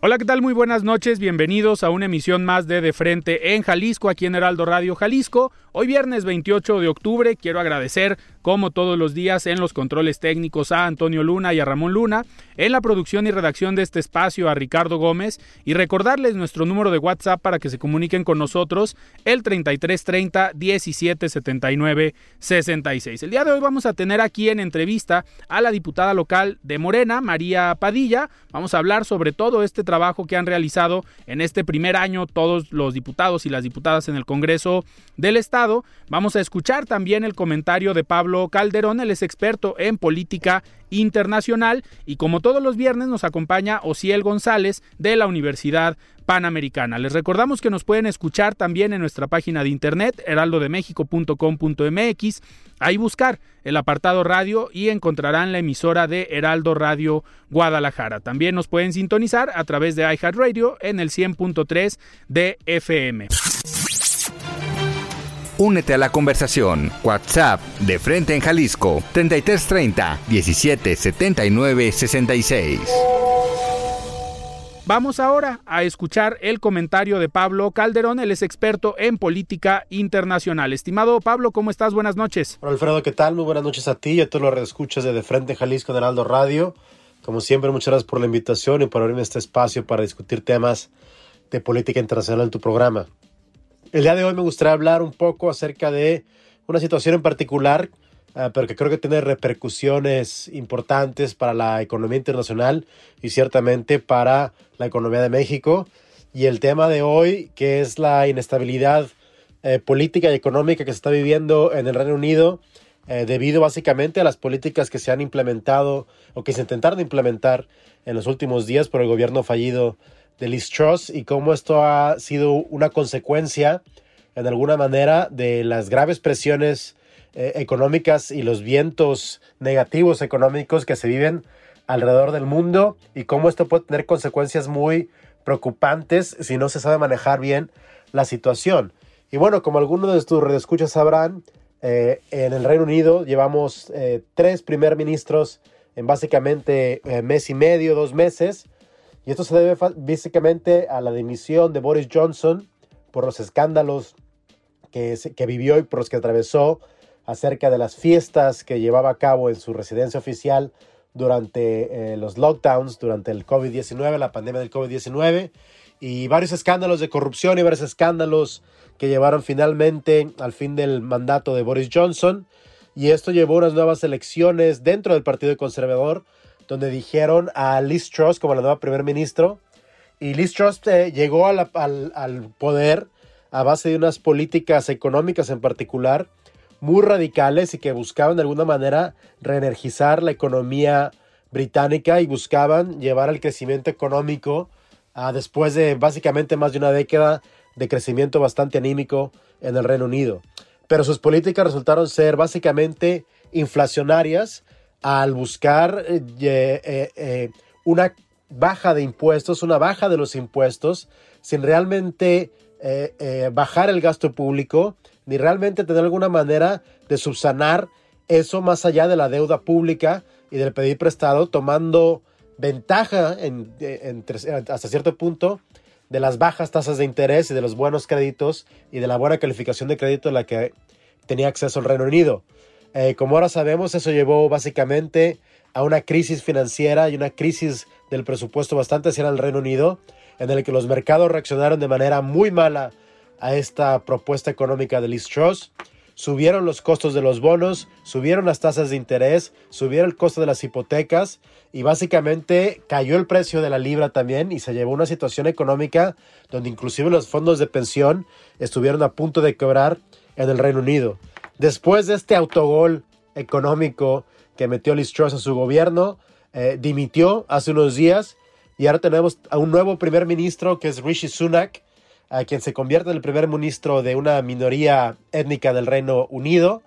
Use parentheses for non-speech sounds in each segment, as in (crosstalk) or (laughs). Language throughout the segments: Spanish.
Hola, ¿qué tal? Muy buenas noches. Bienvenidos a una emisión más de De Frente en Jalisco, aquí en Heraldo Radio Jalisco. Hoy viernes 28 de octubre quiero agradecer como todos los días en los controles técnicos a Antonio Luna y a Ramón Luna, en la producción y redacción de este espacio a Ricardo Gómez y recordarles nuestro número de WhatsApp para que se comuniquen con nosotros el 3330 1779 66. El día de hoy vamos a tener aquí en entrevista a la diputada local de Morena, María Padilla. Vamos a hablar sobre todo este trabajo que han realizado en este primer año todos los diputados y las diputadas en el Congreso del Estado. Vamos a escuchar también el comentario de Pablo Calderón, él es experto en política internacional y como todos los viernes nos acompaña Ociel González de la Universidad Panamericana. Les recordamos que nos pueden escuchar también en nuestra página de internet heraldodemexico.com.mx, ahí buscar el apartado radio y encontrarán la emisora de Heraldo Radio Guadalajara. También nos pueden sintonizar a través de iHeartRadio en el 100.3 de FM. Únete a la conversación. WhatsApp de Frente en Jalisco 3330 1779 66. Vamos ahora a escuchar el comentario de Pablo Calderón, él es experto en política internacional. Estimado Pablo, ¿cómo estás? Buenas noches. Hola Alfredo, ¿qué tal? Muy buenas noches a ti y a todos los escuchas de De Frente en Jalisco en Heraldo Radio. Como siempre, muchas gracias por la invitación y por abrirme este espacio para discutir temas de política internacional en tu programa. El día de hoy me gustaría hablar un poco acerca de una situación en particular, uh, pero que creo que tiene repercusiones importantes para la economía internacional y ciertamente para la economía de México. Y el tema de hoy, que es la inestabilidad eh, política y económica que se está viviendo en el Reino Unido, eh, debido básicamente a las políticas que se han implementado o que se intentaron implementar en los últimos días por el gobierno fallido de Liz y cómo esto ha sido una consecuencia, en alguna manera, de las graves presiones eh, económicas y los vientos negativos económicos que se viven alrededor del mundo y cómo esto puede tener consecuencias muy preocupantes si no se sabe manejar bien la situación. Y bueno, como algunos de tus redescuchas sabrán, eh, en el Reino Unido llevamos eh, tres primer ministros en básicamente mes y medio, dos meses, y esto se debe básicamente a la dimisión de Boris Johnson por los escándalos que, vivió y por los que atravesó acerca de las fiestas que llevaba a cabo en su residencia oficial durante eh, los lockdowns, durante el COVID-19, la pandemia del COVID-19, y varios escándalos de corrupción y varios escándalos que llevaron finalmente al fin del mandato de Boris Johnson. Y esto llevó a unas nuevas elecciones dentro del Partido Conservador, donde dijeron a Liz Truss como la nueva primer ministro. Y Liz Truss eh, llegó al, poder a base de unas políticas económicas en particular muy radicales y que buscaban de alguna manera reenergizar la economía británica y buscaban llevar al crecimiento económico después de básicamente más de una década de crecimiento bastante anímico en el Reino Unido. Pero sus políticas resultaron ser básicamente inflacionarias al buscar eh, eh, eh, una baja de impuestos, una baja de los impuestos, sin realmente bajar el gasto público, ni realmente tener alguna manera de subsanar eso más allá de la deuda pública y del pedir prestado, tomando ventaja en, hasta cierto punto de las bajas tasas de interés y de los buenos créditos y de la buena calificación de crédito a la que tenía acceso el Reino Unido. Eh, como ahora sabemos, eso llevó básicamente a una crisis financiera y una crisis del presupuesto bastante hacia el Reino Unido, en el que los mercados reaccionaron de manera muy mala a esta propuesta económica de Liz Truss. Subieron los costos de los bonos, subieron las tasas de interés, subieron el costo de las hipotecas y básicamente cayó el precio de la libra también y se llevó una situación económica donde inclusive los fondos de pensión estuvieron a punto de quebrar en el Reino Unido. Después de este autogol económico que metió Liz Truss a su gobierno, eh, dimitió hace unos días y ahora tenemos a un nuevo primer ministro que es Rishi Sunak, a quien se convierte en el primer ministro de una minoría étnica del Reino Unido,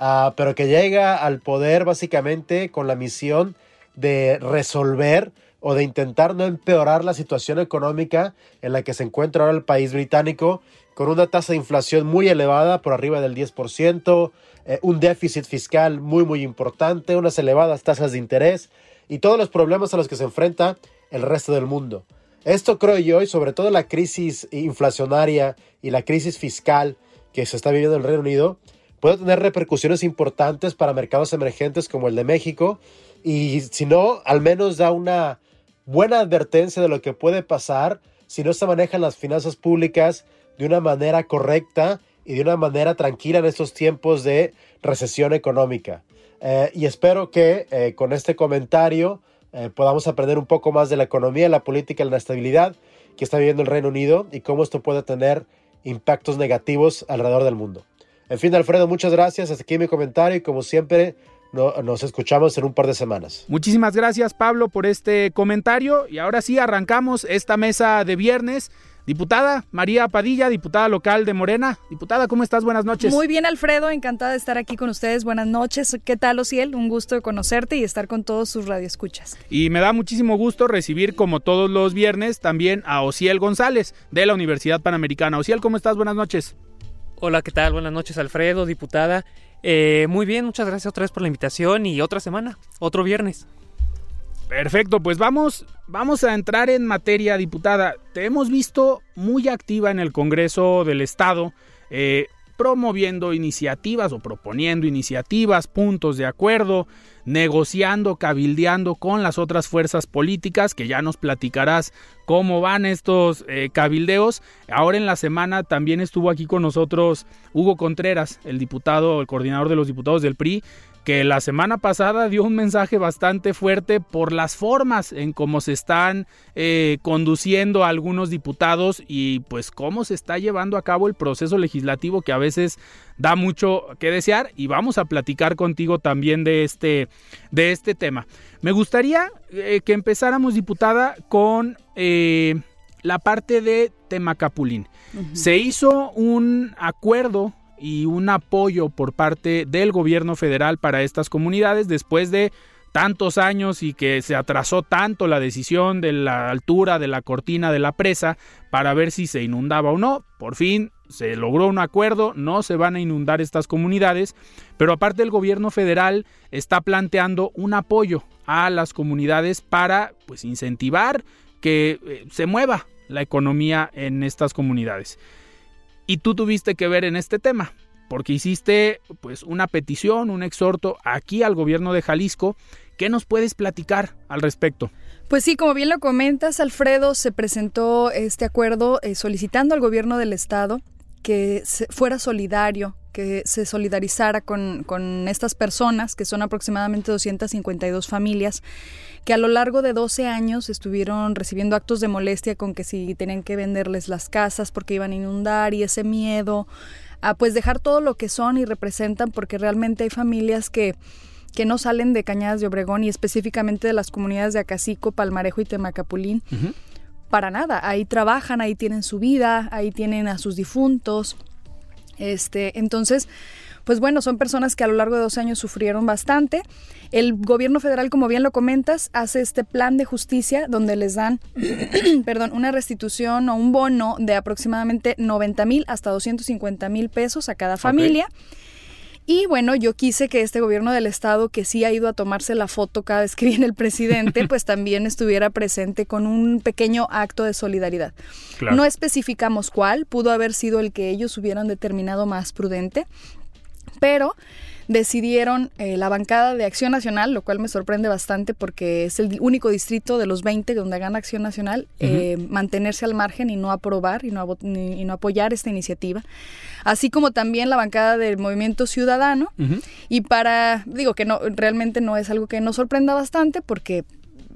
uh, pero que llega al poder básicamente con la misión de resolver o de intentar no empeorar la situación económica en la que se encuentra ahora el país británico, con una tasa de inflación muy elevada, por arriba del 10%, eh, un déficit fiscal muy, muy importante, unas elevadas tasas de interés y todos los problemas a los que se enfrenta el resto del mundo. Esto creo yo, y sobre todo la crisis inflacionaria y la crisis fiscal que se está viviendo en el Reino Unido, puede tener repercusiones importantes para mercados emergentes como el de México, y si no, al menos da una buena advertencia de lo que puede pasar si no se manejan las finanzas públicas de una manera correcta y de una manera tranquila en estos tiempos de recesión económica. Eh, y espero que eh, con este comentario eh, podamos aprender un poco más de la economía, la política la estabilidad que está viviendo el Reino Unido y cómo esto puede tener impactos negativos alrededor del mundo. En fin, Alfredo, muchas gracias. Hasta aquí mi comentario y como siempre, nos escuchamos en un par de semanas. Muchísimas gracias, Pablo, por este comentario. Y ahora sí, arrancamos esta mesa de viernes. Diputada María Padilla, diputada local de Morena. Diputada, ¿cómo estás? Buenas noches. Muy bien, Alfredo, encantada de estar aquí con ustedes. Buenas noches. ¿Qué tal, Ociel? Un gusto de conocerte y estar con todos sus radioescuchas. Y me da muchísimo gusto recibir, como todos los viernes, también a Ociel González de la Universidad Panamericana. Ociel, ¿cómo estás? Buenas noches. Hola, ¿qué tal? Buenas noches, Alfredo, diputada. Eh, muy bien, muchas gracias otra vez por la invitación y otra semana, otro viernes. Perfecto, pues vamos, vamos a entrar en materia, diputada. Te hemos visto muy activa en el Congreso del Estado, eh, promoviendo iniciativas o proponiendo iniciativas, puntos de acuerdo, negociando, cabildeando con las otras fuerzas políticas, que ya nos platicarás cómo van estos eh, cabildeos. Ahora en la semana también estuvo aquí con nosotros Hugo Contreras, el diputado, el coordinador de los diputados del PRI, que la semana pasada dio un mensaje bastante fuerte por las formas en cómo se están eh, conduciendo algunos diputados y pues cómo se está llevando a cabo el proceso legislativo que a veces da mucho que desear y vamos a platicar contigo también de este, de este tema. Me gustaría eh, que empezáramos, diputada, con eh, la parte de Temacapulín. Se hizo un acuerdo y un apoyo por parte del gobierno federal para estas comunidades después de tantos años y que se atrasó tanto la decisión de la altura de la cortina de la presa para ver si se inundaba o no. Por fin se logró un acuerdo, no se van a inundar estas comunidades, pero aparte el gobierno federal está planteando un apoyo a las comunidades para pues incentivar que eh, se mueva la economía en estas comunidades y tú tuviste que ver en este tema, porque hiciste pues una petición, un exhorto aquí al gobierno de Jalisco. ¿Qué nos puedes platicar al respecto? Pues sí, como bien lo comentas, Alfredo, se presentó este acuerdo eh, solicitando al gobierno del estado que fuera solidario, que se solidarizara con, con, estas personas, que son aproximadamente 252 familias, que a lo largo de 12 años estuvieron recibiendo actos de molestia con que si tenían que venderles las casas porque iban a inundar y ese miedo a pues dejar todo lo que son y representan porque realmente hay familias que que no salen de Cañadas de Obregón y específicamente de las comunidades de Acacico, Palmarejo y Temacapulín. Para nada, ahí trabajan, ahí tienen su vida, ahí tienen a sus difuntos. Este, entonces, pues bueno, son personas que a lo largo de dos años sufrieron bastante. El gobierno federal, como bien lo comentas, hace este plan de justicia donde les dan, (clears throat) perdón, una restitución o un bono de aproximadamente 90 mil hasta 250 mil pesos a cada familia. Y bueno, yo quise que este gobierno del estado, que sí ha ido a tomarse la foto cada vez que viene el presidente, (laughs) pues también estuviera presente con un pequeño acto de solidaridad. No especificamos cuál, pudo haber sido el que ellos hubieran determinado más prudente, pero decidieron eh, la bancada de Acción Nacional, lo cual me sorprende bastante porque es el único distrito de los 20 donde gana Acción Nacional, eh, mantenerse al margen y no aprobar y no, y no, apoyar esta iniciativa. Así como también la bancada del Movimiento Ciudadano. Y para, digo que no, realmente no es algo que nos sorprenda bastante porque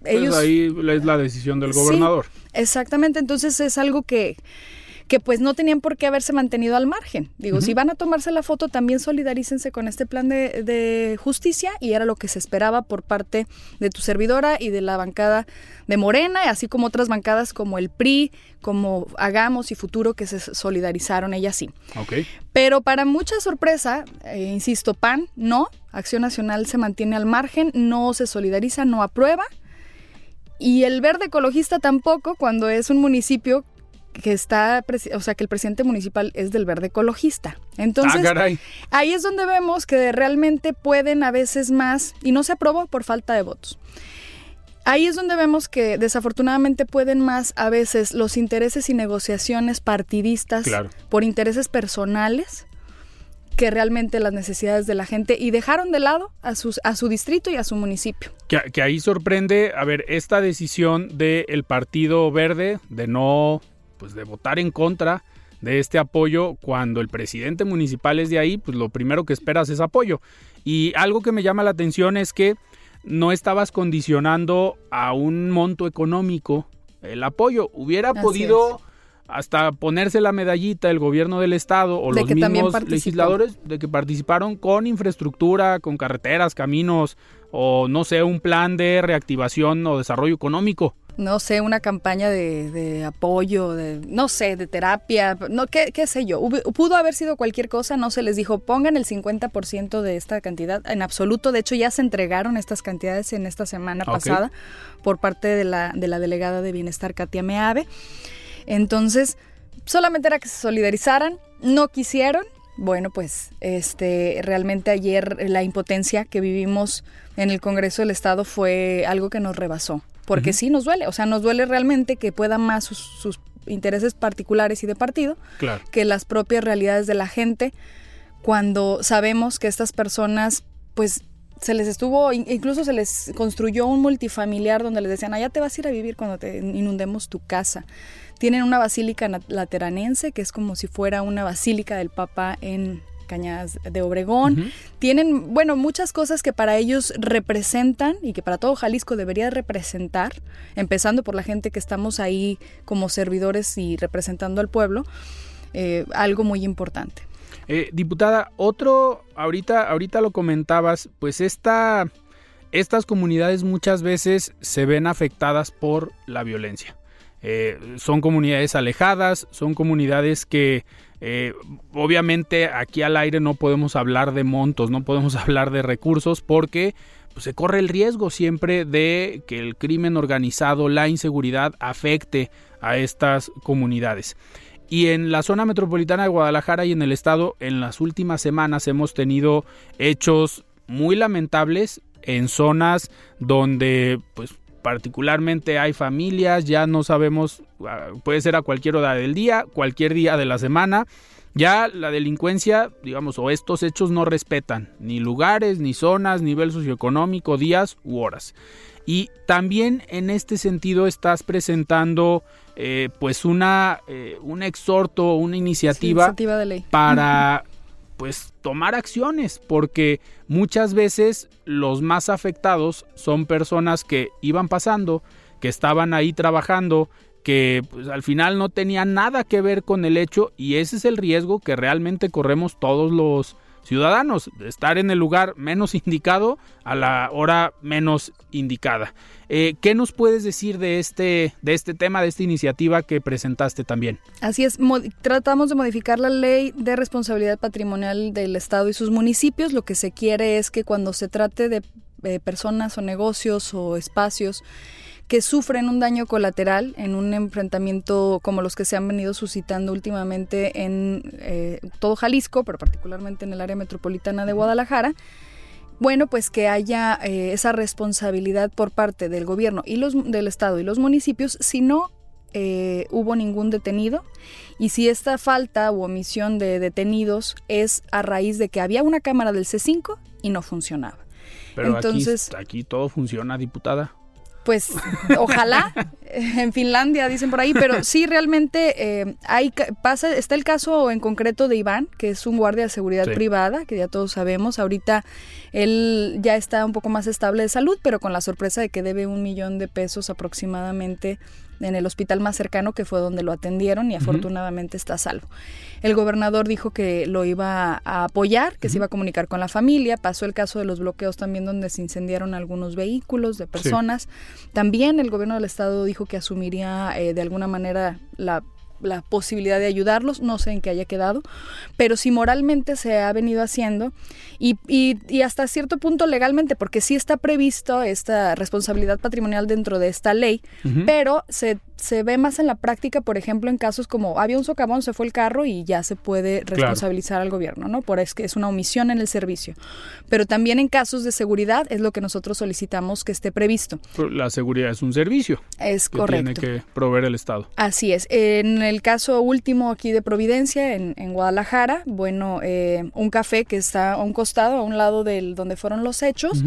pues ellos... ahí es la decisión del gobernador. exactamente, entonces es algo que que pues no tenían por qué haberse mantenido al margen. Digo, si van a tomarse la foto, también solidarícense con este plan de, de, justicia y era lo que se esperaba por parte de tu servidora y de la bancada de Morena, así como otras bancadas como el PRI, como Hagamos y Futuro que se solidarizaron, ella sí. Okay. Pero para mucha sorpresa, eh, insisto, PAN no, Acción Nacional se mantiene al margen, no se solidariza, no aprueba. Y el verde ecologista tampoco, cuando es un municipio que está, o sea, que el presidente municipal es del verde ecologista. Entonces, ah, ahí es donde vemos que realmente pueden a veces más, y no se aprobó por falta de votos. Ahí es donde vemos que desafortunadamente pueden más a veces los intereses y negociaciones partidistas por intereses personales que realmente las necesidades de la gente y dejaron de lado a, sus, a su distrito y a su municipio. Que, ahí sorprende, a ver, esta decisión del Partido Verde de no, pues de votar en contra de este apoyo cuando el presidente municipal es de ahí, pues lo primero que esperas es apoyo. Y algo que me llama la atención es que no estabas condicionando a un monto económico el apoyo. Hubiera podido hasta ponerse la medallita el gobierno del estado o los mismos legisladores de que participaron con infraestructura, con carreteras, caminos o no sé, un plan de reactivación o desarrollo económico. No sé, una campaña de, apoyo, de, no sé, de terapia, no, qué, qué sé yo. pudo haber sido cualquier cosa, no se les dijo pongan el 50% de esta cantidad. En absoluto, de hecho ya se entregaron estas cantidades en esta semana pasada por parte de la, de la delegada de Bienestar, Katia Meave. Entonces, solamente era que se solidarizaran, no quisieron. Bueno, pues este realmente ayer la impotencia que vivimos en el Congreso del Estado fue algo que nos rebasó, porque sí nos duele, o sea, nos duele realmente que puedan más sus, intereses particulares y de partido que las propias realidades de la gente cuando sabemos que estas personas pues se les estuvo, incluso se les construyó un multifamiliar donde les decían, allá te vas a ir a vivir cuando te inundemos tu casa. Tienen una basílica lateranense, que es como si fuera una basílica del Papa en Cañadas de Obregón. Tienen, bueno, muchas cosas que para ellos representan y que para todo Jalisco debería representar, empezando por la gente que estamos ahí como servidores y representando al pueblo, eh, algo muy importante. Eh, diputada, otro, ahorita, ahorita lo comentabas, pues esta, estas comunidades muchas veces se ven afectadas por la violencia. Eh, son comunidades alejadas, son comunidades que eh, obviamente aquí al aire no podemos hablar de montos, no podemos (laughs) hablar de recursos porque pues, se corre el riesgo siempre de que el crimen organizado, la inseguridad afecte a estas comunidades. Y en la zona metropolitana de Guadalajara y en el estado, en las últimas semanas hemos tenido hechos muy lamentables en zonas donde pues particularmente hay familias, ya no sabemos, ah, puede ser a cualquier hora del día, cualquier día de la semana. Ya la delincuencia, digamos, o estos hechos no respetan ni lugares, ni zonas, nivel socioeconómico, días u horas. Y también en este sentido estás presentando eh, pues una, eh, un exhorto, una iniciativa, iniciativa de ley. para pues tomar acciones, porque muchas veces los más afectados son personas que iban pasando, que estaban ahí trabajando, que pues, al final no tenían nada que ver con el hecho y ese es el riesgo que realmente corremos todos los ciudadanos, estar en el lugar menos indicado a la hora menos indicada. Eh, ¿Qué nos puedes decir de este, de este tema, de esta iniciativa que presentaste también? Así es, tratamos de modificar la ley de responsabilidad patrimonial del Estado y sus municipios. Lo que se quiere es que cuando se trate de eh, personas o negocios o espacios que sufren un daño colateral en un enfrentamiento como los que se han venido suscitando últimamente en eh, todo Jalisco, pero particularmente en el área metropolitana de Guadalajara. Bueno, pues que haya eh, esa responsabilidad por parte del gobierno y los del estado y los municipios si no eh, hubo ningún detenido y si esta falta u omisión de detenidos es a raíz de que había una cámara del C5 y no funcionaba. Pero Entonces, aquí, aquí todo funciona, diputada pues ojalá (laughs) en Finlandia, dicen por ahí, pero (laughs) sí realmente eh, hay pasa está el caso en concreto de Iván, que es un guardia de seguridad privada, que ya todos sabemos. Ahorita él ya está un poco más estable de salud, pero con la sorpresa de que debe un millón de pesos aproximadamente en el hospital más cercano, que fue donde lo atendieron y afortunadamente está a salvo. El gobernador dijo que lo iba a apoyar, que se iba a comunicar con la familia. Pasó el caso de los bloqueos también donde se incendiaron algunos vehículos de personas. También el gobierno del estado dijo que asumiría eh, de alguna manera la la posibilidad de ayudarlos, no sé en qué haya quedado, pero si moralmente se ha venido haciendo y, y, y, hasta cierto punto legalmente, porque sí está previsto esta responsabilidad patrimonial dentro de esta ley, pero se se ve más en la práctica, por ejemplo, en casos como había un socavón, se fue el carro y ya se puede responsabilizar al gobierno, ¿no? Por es que es una omisión en el servicio. Pero también en casos de seguridad es lo que nosotros solicitamos que esté previsto. La seguridad es un servicio. Es que correcto. Tiene que proveer el Estado. Así es. En el caso último aquí de Providencia, en, Guadalajara, bueno, eh, un café que está a un costado, a un lado del donde fueron los hechos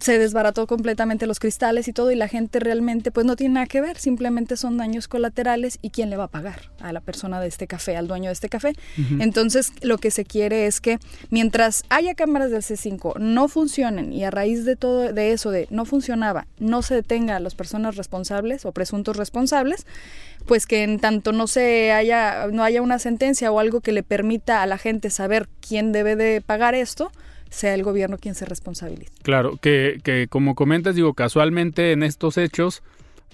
se desbarató completamente los cristales y todo y la gente realmente pues no tiene nada que ver, simplemente son daños colaterales y quién le va a pagar a la persona de este café, al dueño de este café. Entonces lo que se quiere es que mientras haya cámaras del C5 no funcionen y a raíz de todo de eso de no funcionaba, no se detenga a las personas responsables o presuntos responsables, pues que en tanto no se haya no haya una sentencia o algo que le permita a la gente saber quién debe de pagar esto, sea el gobierno quien se responsabilice. Claro, que, que como comentas, digo, casualmente en estos hechos,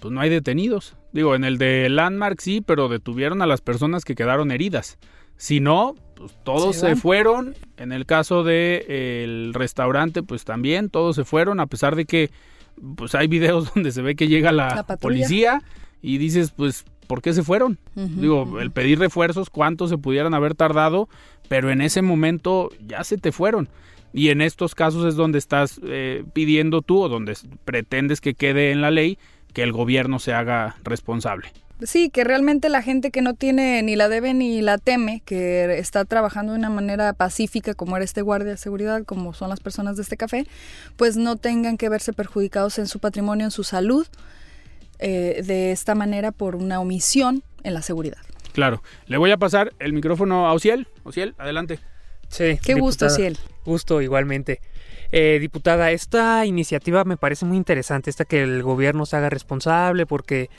pues no hay detenidos. Digo, en el de Landmark sí, pero detuvieron a las personas que quedaron heridas. Si no, pues todos se, fueron. En el caso de el restaurante, pues también todos se fueron, a pesar de que pues hay videos (laughs) donde se ve que llega la, policía y dices, pues, ¿por qué se fueron? Digo, el pedir refuerzos, cuántos se pudieran haber tardado, pero en ese momento ya se te fueron. Y en estos casos es donde estás eh, pidiendo tú o donde pretendes que quede en la ley que el gobierno se haga responsable. Sí, que realmente la gente que no tiene ni la debe ni la teme, que está trabajando de una manera pacífica, como era este guardia de seguridad, como son las personas de este café, pues no tengan que verse perjudicados en su patrimonio, en su salud, eh, de esta manera por una omisión en la seguridad. Claro. Le voy a pasar el micrófono a Ociel. Ociel, adelante. Sí. Qué gusto, Ciel. Gusto, igualmente. Eh, diputada, esta iniciativa me parece muy interesante, esta que el gobierno se haga responsable, porque,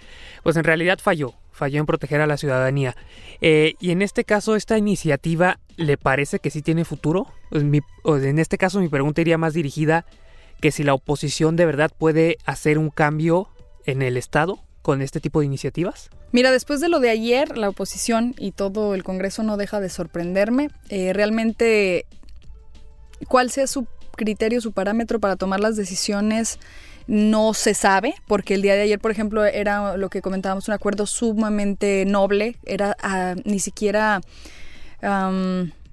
pues en realidad falló, falló en proteger a la ciudadanía. Eh, y en este caso, esta iniciativa, ¿le parece que sí tiene futuro? Pues en este caso, mi pregunta iría más dirigida que si la oposición de verdad puede hacer un cambio en el Estado con este tipo de iniciativas? Mira, después de lo de ayer, la oposición y todo el Congreso no deja de sorprenderme. Eh, realmente, cuál sea su criterio, su parámetro para tomar las decisiones, no se sabe, porque el día de ayer, por ejemplo, era lo que comentábamos, un acuerdo sumamente noble, era ah, ni siquiera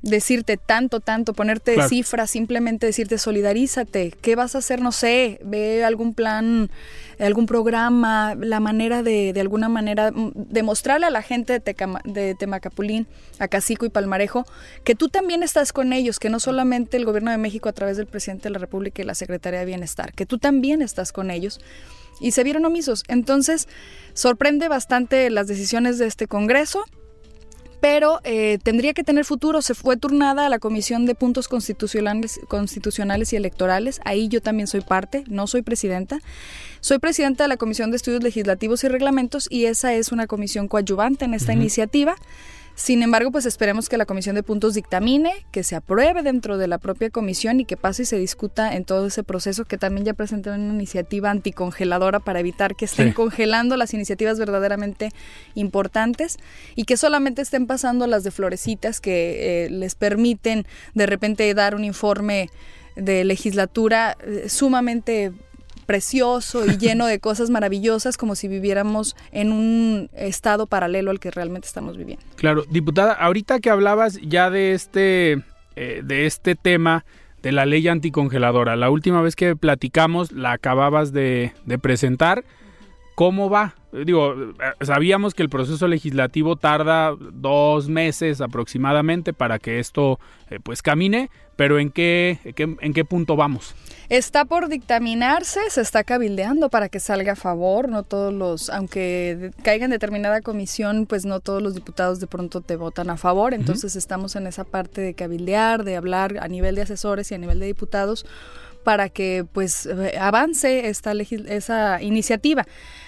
decirte tanto, tanto, ponerte cifras, simplemente decirte solidarízate, ¿qué vas a hacer? No sé, ve algún plan, algún programa, la manera de, de alguna manera, mm, demostrarle a la gente de, de Temacapulín, a Cacico y Palmarejo, que tú también estás con ellos, que no solamente el gobierno de México a través del presidente de la República y la Secretaría de Bienestar, que tú también estás con ellos. Y se vieron omisos. Entonces, sorprende bastante las decisiones de este Congreso pero eh, tendría que tener futuro. Se fue turnada a la Comisión de Puntos Constitucionales, Constitucionales y Electorales. Ahí yo también soy parte, no soy presidenta. Soy presidenta de la Comisión de Estudios Legislativos y Reglamentos y esa es una comisión coadyuvante en esta iniciativa. Sin embargo, pues esperemos que la Comisión de Puntos dictamine, que se apruebe dentro de la propia comisión y que pase y se discuta en todo ese proceso, que también ya presenté una iniciativa anticongeladora para evitar que estén congelando las iniciativas verdaderamente importantes y que solamente estén pasando las de florecitas que eh, les permiten de repente dar un informe de legislatura eh, sumamente precioso y lleno de cosas maravillosas como si viviéramos en un estado paralelo al que realmente estamos viviendo. Claro, diputada, ahorita que hablabas ya de este, eh, de este tema de la ley anticongeladora, la última vez que platicamos la acababas de, de presentar. ¿Cómo va? Digo, sabíamos que el proceso legislativo tarda dos meses aproximadamente para que esto eh, pues camine, pero ¿en qué, en qué punto vamos? Está por dictaminarse, se está cabildeando para que salga a favor, no todos los, aunque caiga en determinada comisión, pues no todos los diputados de pronto te votan a favor, entonces estamos en esa parte de cabildear, de hablar a nivel de asesores y a nivel de diputados para que pues eh, avance esta esa iniciativa.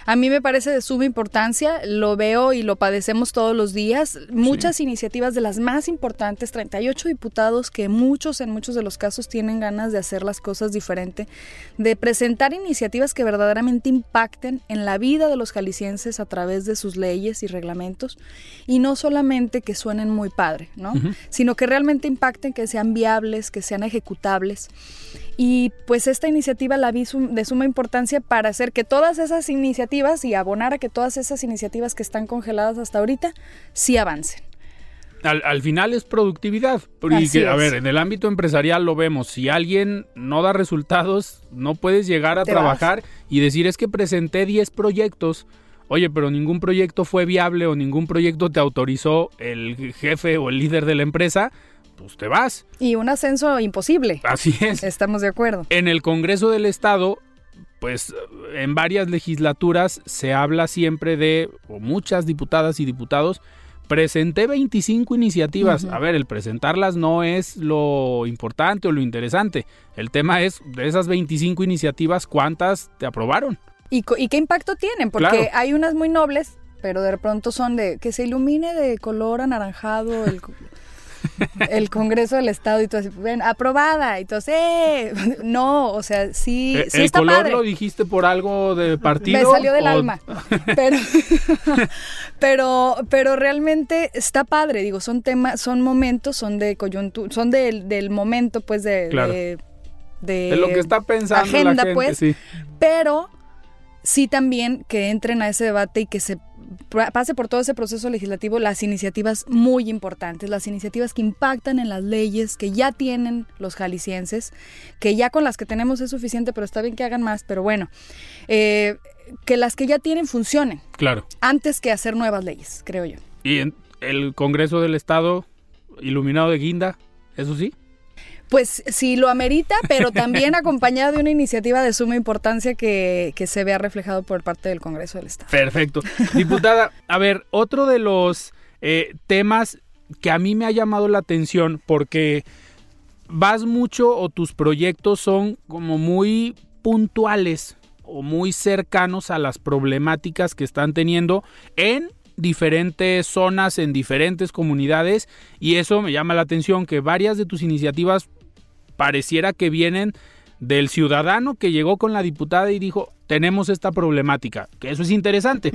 A mí me parece de suma importancia, lo veo y lo padecemos todos los días. Muchas iniciativas de las más importantes, 38 diputados que muchos en muchos de los casos tienen ganas de hacer las cosas diferente, de presentar iniciativas que verdaderamente impacten en la vida de los jaliscienses a través de sus leyes y reglamentos y no solamente que suenen muy padre, ¿no? Sino que realmente impacten, que sean viables, que sean ejecutables. Y pues esta iniciativa la vi de suma importancia para hacer que todas esas iniciativas y abonar a que todas esas iniciativas que están congeladas hasta ahorita sí avancen. Al, final es productividad. Porque, a ver, en el ámbito empresarial lo vemos. Si alguien no da resultados, no puedes llegar a trabajar y decir es que presenté 10 proyectos. Oye, pero ningún proyecto fue viable o ningún proyecto te autorizó el jefe o el líder de la empresa pues te vas. Y un ascenso imposible. Así es. Estamos de acuerdo. En el Congreso del Estado, pues en varias legislaturas se habla siempre de, o muchas diputadas y diputados, presenté 25 iniciativas. A ver, el presentarlas no es lo importante o lo interesante. El tema es, de esas 25 iniciativas, ¿cuántas te aprobaron? ¿Y, qué impacto tienen? Porque hay unas muy nobles, pero de pronto son de que se ilumine de color anaranjado el, (laughs) el Congreso del Estado y todo así, ven, aprobada, y todo, ¡eh! (laughs) No, o sea, sí, eh, sí ¿El color lo dijiste por algo de partido? Me salió del alma, (laughs) pero, pero, pero realmente está padre, digo, son temas, son momentos, son de coyuntura, son del, del momento, pues, de, de, lo que está pensando agenda, la gente, pues, sí. pero sí también que entren a ese debate y que se pase por todo ese proceso legislativo las iniciativas muy importantes, las iniciativas que impactan en las leyes que ya tienen los jaliscienses, que ya con las que tenemos es suficiente, pero está bien que hagan más, pero bueno, eh, que las que ya tienen funcionen. Claro. Antes que hacer nuevas leyes, creo yo. ¿Y en el Congreso del Estado iluminado de guinda? ¿Eso sí? Pues sí lo amerita, pero también (laughs) acompañado de una iniciativa de suma importancia que, se vea reflejado por parte del Congreso del Estado. Perfecto. (laughs) Diputada, a ver, otro de los eh, temas que a mí me ha llamado la atención porque vas mucho o tus proyectos son como muy puntuales o muy cercanos a las problemáticas que están teniendo en diferentes zonas, en diferentes comunidades y eso me llama la atención que varias de tus iniciativas pareciera que vienen del ciudadano que llegó con la diputada y dijo, tenemos esta problemática, que eso es interesante.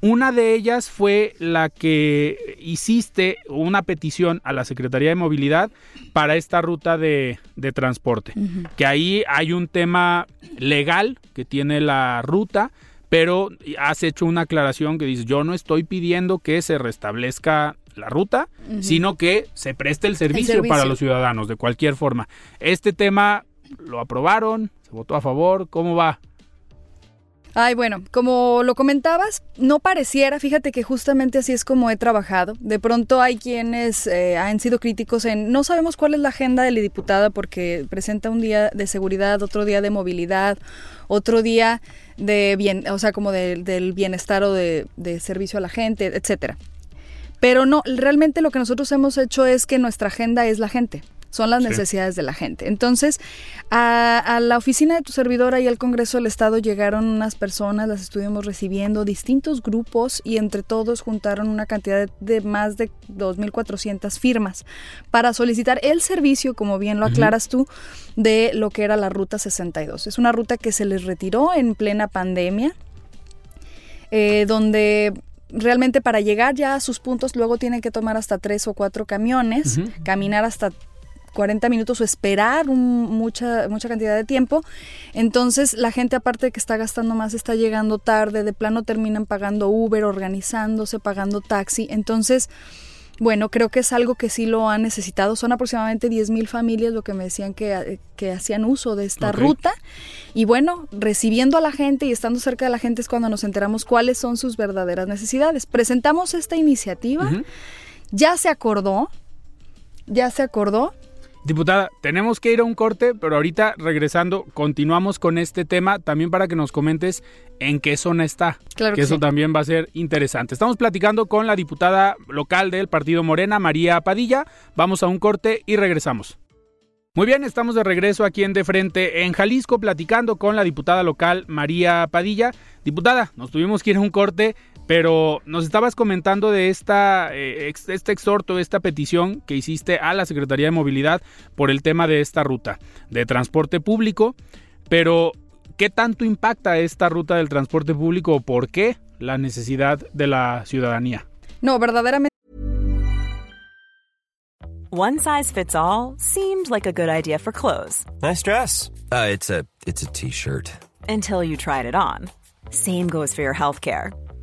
Una de ellas fue la que hiciste una petición a la Secretaría de Movilidad para esta ruta de, transporte, que ahí hay un tema legal que tiene la ruta, pero has hecho una aclaración que dice, yo no estoy pidiendo que se restablezca la ruta, sino que se preste el servicio, para los ciudadanos de cualquier forma. Este tema lo aprobaron, se votó a favor, ¿cómo va? Ay, bueno, como lo comentabas, no pareciera, fíjate que justamente así es como he trabajado. De pronto hay quienes eh, han sido críticos en, no sabemos cuál es la agenda de la diputada porque presenta un día de seguridad, otro día de movilidad, otro día de bien, o sea, como del bienestar o de, de servicio a la gente, etcétera. Pero no, realmente lo que nosotros hemos hecho es que nuestra agenda es la gente son las necesidades de la gente. Entonces, a, la oficina de tu servidora y al Congreso del Estado llegaron unas personas, las estuvimos recibiendo, distintos grupos y entre todos juntaron una cantidad de, más de 2.400 firmas para solicitar el servicio, como bien lo aclaras tú, de lo que era la Ruta 62. Es una ruta que se les retiró en plena pandemia. Eh, donde realmente para llegar ya a sus puntos luego tienen que tomar hasta tres o cuatro camiones, caminar hasta 40 minutos o esperar mucha, mucha cantidad de tiempo. Entonces la gente aparte de que está gastando más, está llegando tarde, de plano terminan pagando Uber, organizándose, pagando taxi. Entonces Bueno, creo que es algo que sí lo han necesitado. Son aproximadamente 10.000 familias lo que me decían que, que hacían uso de esta ruta. Y bueno, recibiendo a la gente y estando cerca de la gente es cuando nos enteramos cuáles son sus verdaderas necesidades. Presentamos esta iniciativa, ya se acordó, ya se acordó Diputada, tenemos que ir a un corte, pero ahorita regresando, continuamos con este tema también para que nos comentes en qué zona está. Claro que, eso también va a ser interesante. Estamos platicando con la diputada local del Partido Morena, María Padilla. Vamos a un corte y regresamos. Muy bien, estamos de regreso aquí en De Frente en Jalisco platicando con la diputada local María Padilla. Diputada, nos tuvimos que ir a un corte, pero nos estabas comentando de esta, eh, este exhorto, esta petición que hiciste a la Secretaría de Movilidad por el tema de esta ruta de transporte público. Pero, ¿qué tanto impacta esta ruta del transporte público o por qué la necesidad de la ciudadanía? No, verdaderamente. One size fits all seemed like a good idea for clothes. Nice dress. Uh, it's a t-shirt. Until you tried it on. Same goes for your healthcare.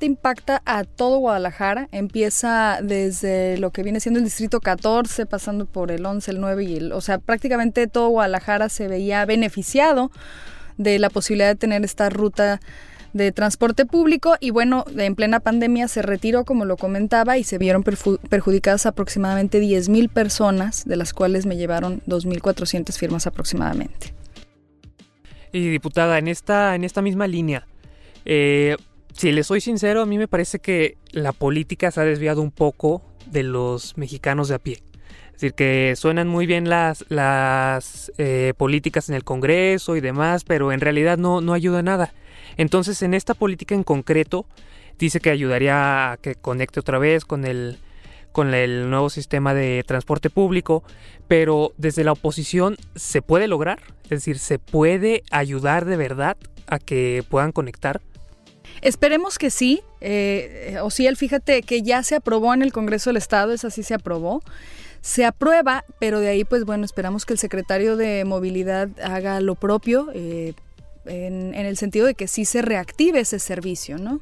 impacta a todo Guadalajara, empieza desde lo que viene siendo el distrito 14, pasando por el 11, el 9 y el, o sea, prácticamente todo Guadalajara se veía beneficiado de la posibilidad de tener esta ruta de transporte público y bueno, en plena pandemia se retiró, como lo comentaba, y se vieron perjudicadas aproximadamente 10 mil personas, de las cuales me llevaron 2.400 firmas aproximadamente. Y diputada, en esta, en esta misma línea, eh, si le soy sincero, a mí me parece que la política se ha desviado un poco de los mexicanos de a pie. Es decir, que suenan muy bien las, las eh, políticas en el Congreso y demás, pero en realidad no, ayuda a nada. Entonces, en esta política en concreto, dice que ayudaría a que conecte otra vez con el nuevo sistema de transporte público, pero desde la oposición se puede lograr, es decir, se puede ayudar de verdad a que puedan conectar. Esperemos que sí. Eh, o sí, el fíjate que ya se aprobó en el Congreso del Estado, es así se aprobó. Se aprueba, pero de ahí, pues bueno, esperamos que el secretario de Movilidad haga lo propio, eh, en, el sentido de que sí se reactive ese servicio, ¿no?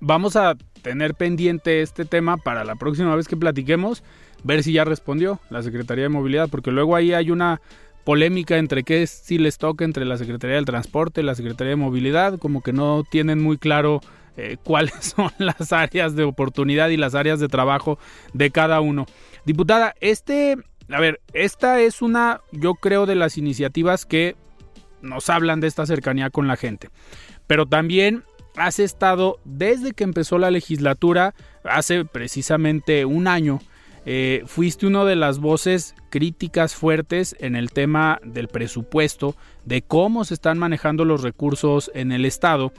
vamos a tener pendiente este tema para la próxima vez que platiquemos, ver si ya respondió la Secretaría de Movilidad, porque luego ahí hay una polémica entre qué si les toca entre la Secretaría del Transporte y la Secretaría de Movilidad, como que no tienen muy claro eh, (laughs) cuáles son las áreas de oportunidad y las áreas de trabajo de cada uno. Diputada, este, a ver, esta es una, yo creo, de las iniciativas que nos hablan de esta cercanía con la gente, pero también has estado desde que empezó la legislatura, hace precisamente un año, eh, fuiste una de las voces críticas fuertes en el tema del presupuesto, de cómo se están manejando los recursos en el Estado.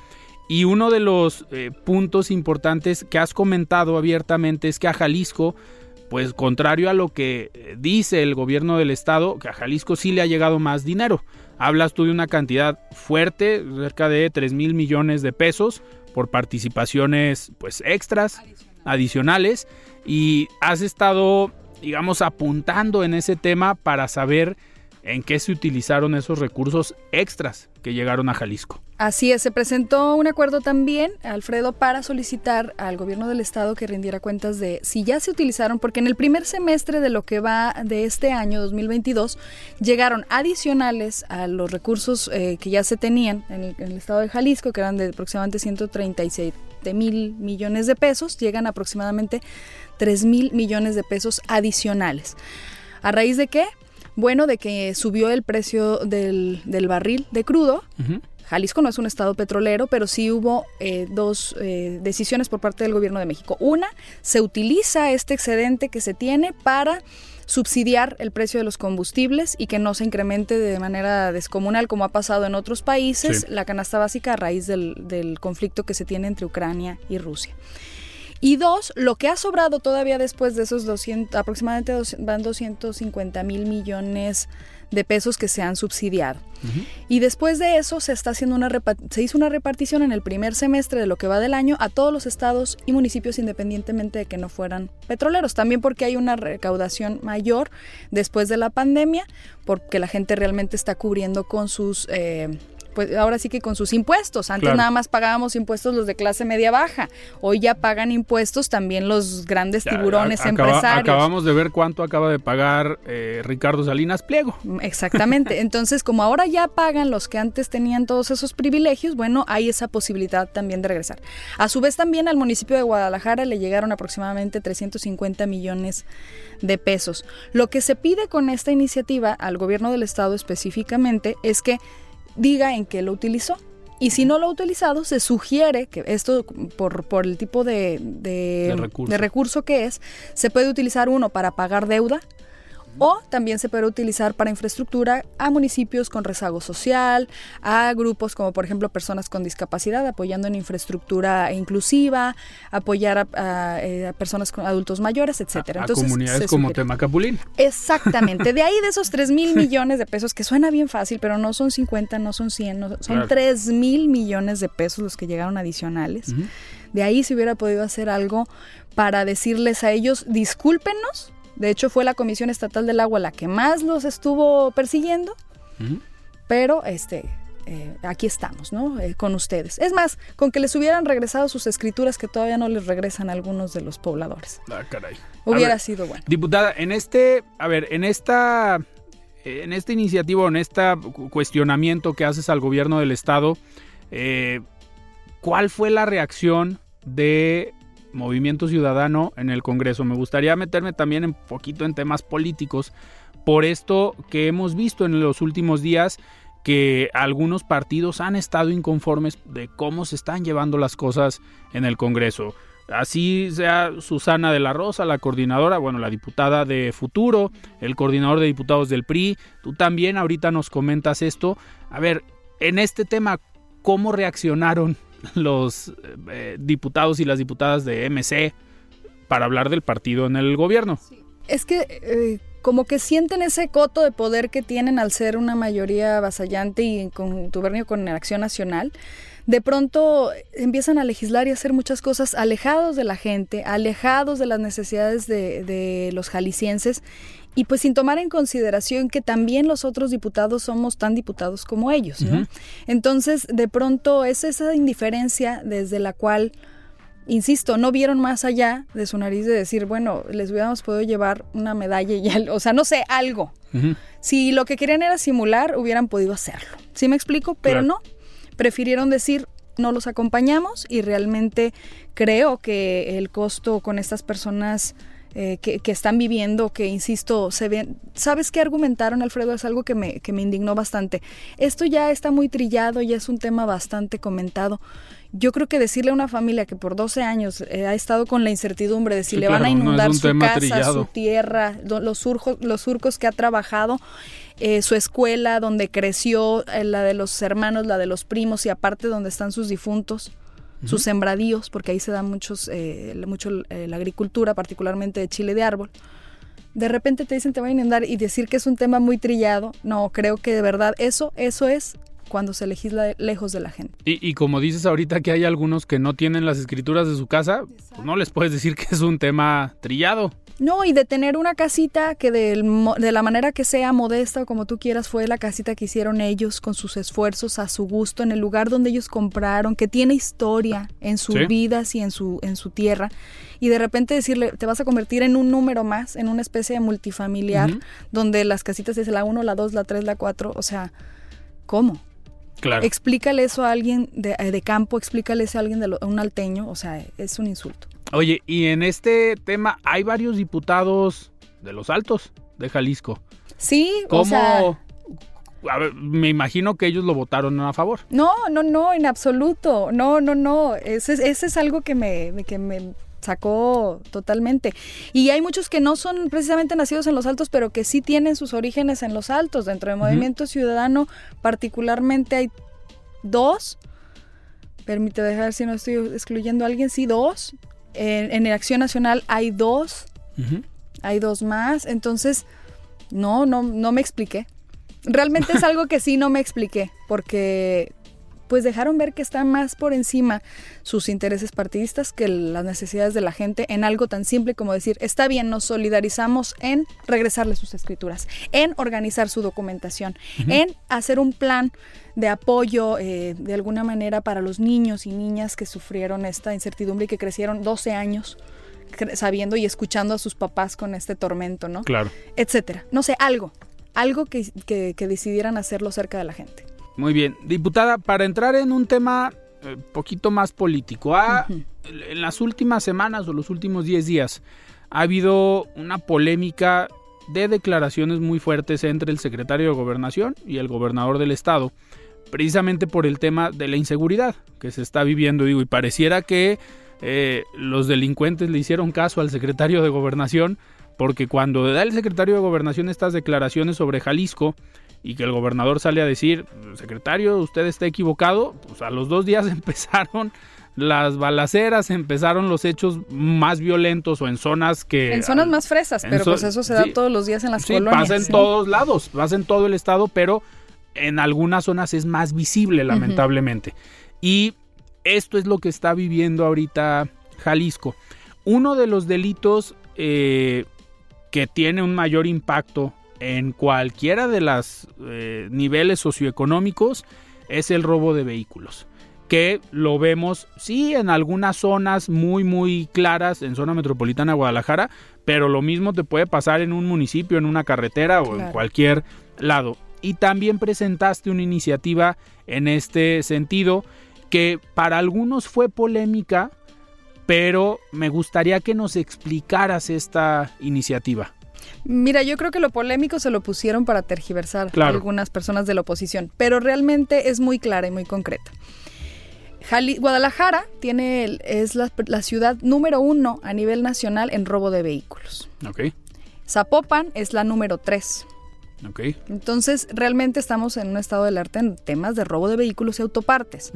Y uno de los eh, puntos importantes que has comentado abiertamente es que a Jalisco, pues contrario a lo que eh, dice el gobierno del Estado, que a Jalisco sí le ha llegado más dinero. Hablas tú de una cantidad fuerte, cerca de 3 mil millones de pesos por participaciones pues extras, adicionales y has estado, digamos, apuntando en ese tema para saber en qué se utilizaron esos recursos extras que llegaron a Jalisco. Así es, se presentó un acuerdo también, Alfredo, para solicitar al gobierno del estado que rindiera cuentas de si ya se utilizaron, porque en el primer semestre de lo que va de este año 2022 llegaron adicionales a los recursos eh, que ya se tenían en el, en el, estado de Jalisco, que eran de aproximadamente 137 mil millones de pesos, llegan aproximadamente 3 mil millones de pesos adicionales. ¿A raíz de qué? Bueno, de que subió el precio del, barril de crudo, Jalisco no es un estado petrolero, pero sí hubo eh, dos eh, decisiones por parte del gobierno de México. Una, se utiliza este excedente que se tiene para subsidiar el precio de los combustibles y que no se incremente de manera descomunal como ha pasado en otros países la canasta básica a raíz del, del conflicto que se tiene entre Ucrania y Rusia. Y dos, lo que ha sobrado todavía después de esos 200, aproximadamente dos, van 250 mil millones de pesos que se han subsidiado. Y después de eso se está haciendo una se hizo una repartición en el primer semestre de lo que va del año a todos los estados y municipios independientemente de que no fueran petroleros. También porque hay una recaudación mayor después de la pandemia, porque la gente realmente está cubriendo con sus eh, pues ahora sí que con sus impuestos. Antes nada más pagábamos impuestos los de clase media baja. Hoy ya pagan impuestos también los grandes tiburones empresarios. Acabamos de ver cuánto acaba de pagar eh, Ricardo Salinas Pliego. Mm, exactamente. (laughs) Entonces, como ahora ya pagan los que antes tenían todos esos privilegios, bueno, hay esa posibilidad también de regresar. A su vez también al municipio de Guadalajara le llegaron aproximadamente 350 millones de pesos. Lo que se pide con esta iniciativa al gobierno del estado específicamente es que diga en qué lo utilizó. Y si no lo ha utilizado, se sugiere que esto, por, por el tipo de, de, recurso que es, se puede utilizar uno para pagar deuda, o también se puede utilizar para infraestructura a municipios con rezago social, a grupos como por ejemplo personas con discapacidad, apoyando en infraestructura inclusiva, apoyar a, eh, personas con adultos mayores, etcétera. A, comunidades como Temacapulín. Exactamente. De ahí de esos 3 mil (laughs) millones de pesos, que suena bien fácil, pero no son 50, no son 100, son 3 mil millones de pesos los que llegaron adicionales. De ahí se hubiera podido hacer algo para decirles a ellos, discúlpenos, de hecho, fue la Comisión Estatal del Agua la que más los estuvo persiguiendo, pero este, eh, aquí estamos, ¿no? Eh, con ustedes. Es más, con que les hubieran regresado sus escrituras que todavía no les regresan a algunos de los pobladores. Ah, caray. Hubiera sido bueno. Diputada, en este, a ver, en esta, en esta iniciativa, en este cuestionamiento que haces al gobierno del estado, eh, ¿cuál fue la reacción de Movimiento Ciudadano en el Congreso. Me gustaría meterme también un poquito en temas políticos por esto que hemos visto en los últimos días que algunos partidos han estado inconformes de cómo se están llevando las cosas en el Congreso. Así sea Susana de la Rosa, la coordinadora, bueno, la diputada de Futuro, el coordinador de diputados del PRI, tú también ahorita nos comentas esto. A ver, en este tema, ¿cómo reaccionaron los eh, diputados y las diputadas de MC para hablar del partido en el gobierno. Es que eh, como que sienten ese coto de poder que tienen al ser una mayoría avasallante y en contubernio con la acción nacional de pronto empiezan a legislar y hacer muchas cosas alejados de la gente, alejados de las necesidades de, de, los jaliscienses y pues sin tomar en consideración que también los otros diputados somos tan diputados como ellos, ¿no? Entonces, de pronto es esa indiferencia desde la cual, insisto, no vieron más allá de su nariz de decir, bueno, les hubiéramos podido llevar una medalla y algo, o sea, no sé, algo. Si lo que querían era simular, hubieran podido hacerlo. ¿Sí me explico? Pero no, prefirieron decir, no los acompañamos y realmente creo que el costo con estas personas eh, que, están viviendo, que insisto, se ven. ¿Sabes qué argumentaron, Alfredo? Es algo que me, que me indignó bastante. Esto ya está muy trillado, ya es un tema bastante comentado. Yo creo que decirle a una familia que por 12 años eh, ha estado con la incertidumbre de si le van a inundar su casa, su tierra, los, surcos, los surcos que ha trabajado, eh, su escuela, donde creció, la de los hermanos, la de los primos y aparte donde están sus difuntos sus sembradíos, porque ahí se da muchos, eh, mucho eh, la agricultura, particularmente de chile de árbol. De repente te dicen te van a inundar y decir que es un tema muy trillado, no, creo que de verdad eso, eso es cuando se legisla lejos de la gente. Y, como dices ahorita que hay algunos que no tienen las escrituras de su casa, pues no les puedes decir que es un tema trillado. No, y de tener una casita que de la manera que sea modesta o como tú quieras fue la casita que hicieron ellos con sus esfuerzos a su gusto en el lugar donde ellos compraron, que tiene historia en sus vidas y en su en su tierra y de repente decirle te vas a convertir en un número más, en una especie de multifamiliar donde las casitas es la 1, la 2, la 3, la 4, o sea, ¿cómo? Claro. Explícale eso a alguien de, de campo, explícale eso a alguien de un alteño, o sea, es un insulto. Oye, y en este tema hay varios diputados de los altos de Jalisco. Sí, ¿Cómo, me imagino que ellos lo votaron a favor. No, no, no, en absoluto. No, no, no. Ese, ese es algo que me, que me sacó totalmente. Y hay muchos que no son precisamente nacidos en los altos, pero que sí tienen sus orígenes en los altos. Dentro del Movimiento Ciudadano, particularmente hay dos. Permite dejar si no estoy excluyendo a alguien, sí, dos. En, en Acción Nacional hay dos. Hay dos más. Entonces, no, no, no me expliqué. Realmente es (laughs) algo que sí no me expliqué, porque pues dejaron ver que están más por encima sus intereses partidistas que las necesidades de la gente en algo tan simple como decir, está bien, nos solidarizamos en regresarle sus escrituras, en organizar su documentación, en hacer un plan de apoyo eh, de alguna manera para los niños y niñas que sufrieron esta incertidumbre y que crecieron 12 años sabiendo y escuchando a sus papás con este tormento, ¿no? Claro. Etcétera. No sé, algo, algo que, que decidieran hacerlo cerca de la gente. Muy bien. Diputada, para entrar en un tema un eh, poquito más político, en las últimas semanas o los últimos 10 días ha habido una polémica de declaraciones muy fuertes entre el secretario de Gobernación y el gobernador del estado, precisamente por el tema de la inseguridad que se está viviendo, digo, y pareciera que eh, los delincuentes le hicieron caso al secretario de Gobernación, porque cuando da el secretario de Gobernación estas declaraciones sobre Jalisco, y que el gobernador sale a decir, secretario, usted está equivocado, pues a los dos días (laughs) empezaron las balaceras, empezaron los hechos más violentos o en zonas que... En zonas más fresas, pero pues eso se da todos los días en las sí, pasa en todos lados, pasa en todo el estado, pero en algunas zonas es más visible, lamentablemente. Y esto es lo que está viviendo ahorita Jalisco. Uno de los delitos eh, que tiene un mayor impacto en cualquiera de los eh, niveles socioeconómicos es el robo de vehículos que lo vemos, sí, en algunas zonas muy, muy claras, en zona metropolitana de Guadalajara, pero lo mismo te puede pasar en un municipio, en una carretera o en cualquier lado. Y también presentaste una iniciativa en este sentido que para algunos fue polémica, pero me gustaría que nos explicaras esta iniciativa. Mira, yo creo que lo polémico se lo pusieron para tergiversar algunas personas de la oposición, pero realmente es muy clara y muy concreta. Guadalajara tiene es la, ciudad número uno a nivel nacional en robo de vehículos. Ok. Zapopan es la número tres. Ok. Entonces, realmente estamos en un estado del arte en temas de robo de vehículos y autopartes.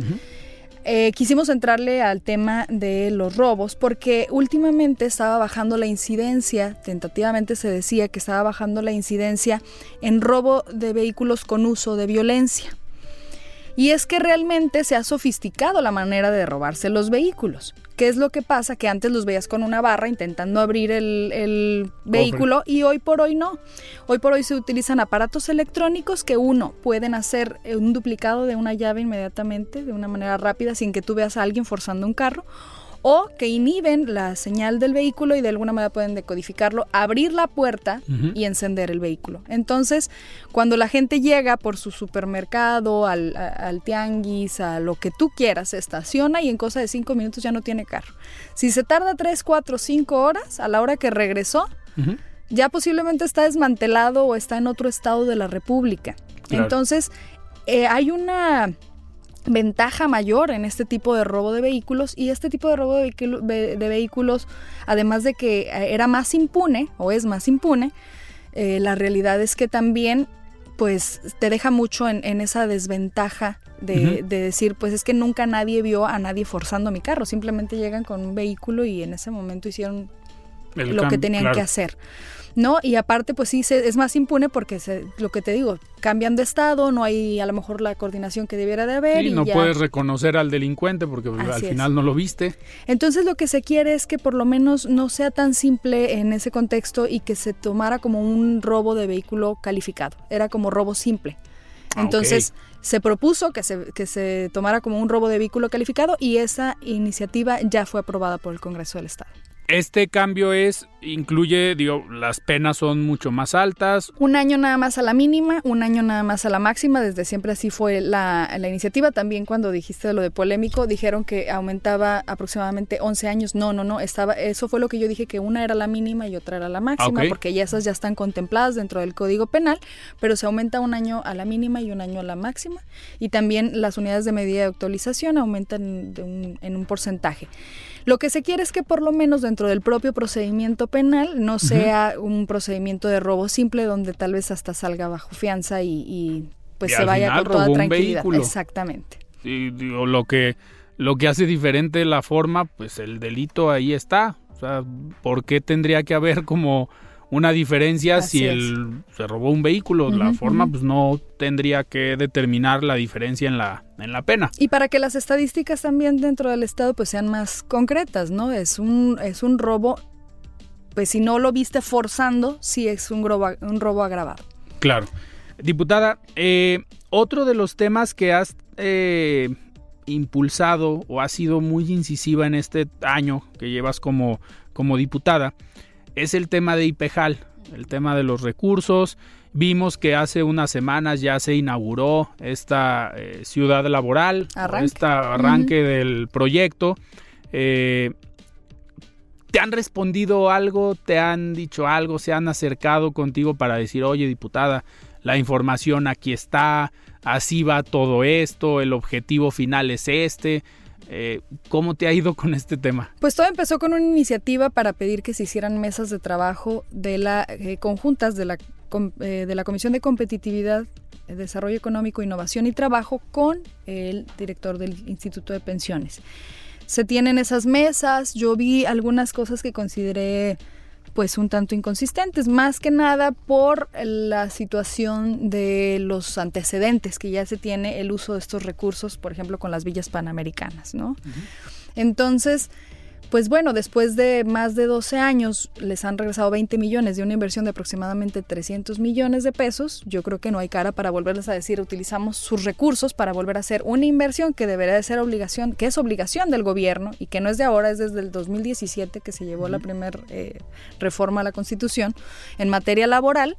Eh, quisimos entrarle al tema de los robos porque últimamente estaba bajando la incidencia, tentativamente se decía que estaba bajando la incidencia en robo de vehículos con uso de violencia. Y es que realmente se ha sofisticado la manera de robarse los vehículos. ¿Qué es lo que pasa? Que antes los veías con una barra intentando abrir el, vehículo y hoy por hoy no. Hoy por hoy se utilizan aparatos electrónicos que uno pueden hacer un duplicado de una llave inmediatamente, de una manera rápida, sin que tú veas a alguien forzando un carro o que inhiben la señal del vehículo y de alguna manera pueden decodificarlo, abrir la puerta y encender el vehículo. Entonces, cuando la gente llega por su supermercado, al, tianguis, a lo que tú quieras, se estaciona y en cosa de cinco minutos ya no tiene carro. Si se tarda tres, cuatro, cinco horas, a la hora que regresó, ya posiblemente está desmantelado o está en otro estado de la República. Entonces, eh, hay una ventaja mayor en este tipo de robo de vehículos y este tipo de robo de, vehículos, además de que eh, era más impune o es más impune, eh, la realidad es que también pues te deja mucho en, esa desventaja de, decir, pues es que nunca nadie vio a nadie forzando mi carro, simplemente llegan con un vehículo y en ese momento hicieron lo que tenían que hacer. ¿No? Y aparte, pues sí, es más impune porque lo que te digo, cambian de estado, no hay a lo mejor la coordinación que debiera de haber. y no puedes reconocer al delincuente porque al final no lo viste. Entonces lo que se quiere es que por lo menos no sea tan simple en ese contexto y que se tomara como un robo de vehículo calificado. Era como robo simple. Ah, Entonces se propuso que se, que se tomara como un robo de vehículo calificado y esa iniciativa ya fue aprobada por el Congreso del Estado. Este cambio es, incluye, digo, las penas son mucho más altas. Un año nada más a la mínima, un año nada más a la máxima, desde siempre así fue la, la iniciativa. También cuando dijiste lo de polémico, dijeron que aumentaba aproximadamente 11 años. No, no, no, estaba, eso fue lo que yo dije, que una era la mínima y otra era la máxima, Ok. porque ya esas ya están contempladas dentro del Código Penal, pero se aumenta un año a la mínima y un año a la máxima. Y también las unidades de medida de actualización aumentan de un- en un porcentaje. Lo que se quiere es que por lo menos dentro del propio procedimiento penal no sea un procedimiento de robo simple donde tal vez hasta salga bajo fianza y, y, pues Y se vaya con toda tranquilidad. vehículo. Exactamente. Y digo, lo que, lo que hace diferente la forma, pues el delito ahí está. O sea, ¿por qué tendría que haber como una diferencia Así si es. el, se robó un vehículo? la Ujú, forma, pues no tendría que determinar la diferencia en la, en la pena. Y para que las estadísticas también dentro del Estado pues sean más concretas, ¿no? Es un, es un robo, pues si no lo viste forzando, sí es un robo, un robo agravado. Claro. Diputada, eh, otro de los temas que has eh, impulsado o has sido muy incisiva en este año que llevas como, como diputada es el tema de IPEJAL, el tema de los recursos. Vimos que hace unas semanas ya se inauguró esta eh, ciudad laboral, Arranque. este arranque del proyecto. Eh, ¿Te han respondido algo? ¿Te han dicho algo? ¿Se han acercado contigo para decir, oye, diputada, la información aquí está, así va todo esto, el objetivo final es este? Eh, ¿Cómo te ha ido con este tema? Pues todo empezó con una iniciativa para pedir que se hicieran mesas de trabajo de la eh, conjuntas de la, eh, de la Comisión de Competitividad, eh, Desarrollo Económico, Innovación y Trabajo con el director del Instituto de Pensiones. Se tienen esas mesas, yo vi algunas cosas que consideré pues un tanto inconsistentes, más que nada por la situación de los antecedentes que ya se tiene el uso de estos recursos, por ejemplo, con las villas panamericanas, ¿no? Entonces, pues bueno, después de más de 12 años les han regresado 20 millones de una inversión de aproximadamente 300 millones de pesos. Yo creo que no hay cara para volverles a decir, utilizamos sus recursos para volver a hacer una inversión que debería de ser obligación, que es obligación del gobierno y que no es de ahora, es desde el 2017 que se llevó la primera reforma a la Constitución en materia laboral.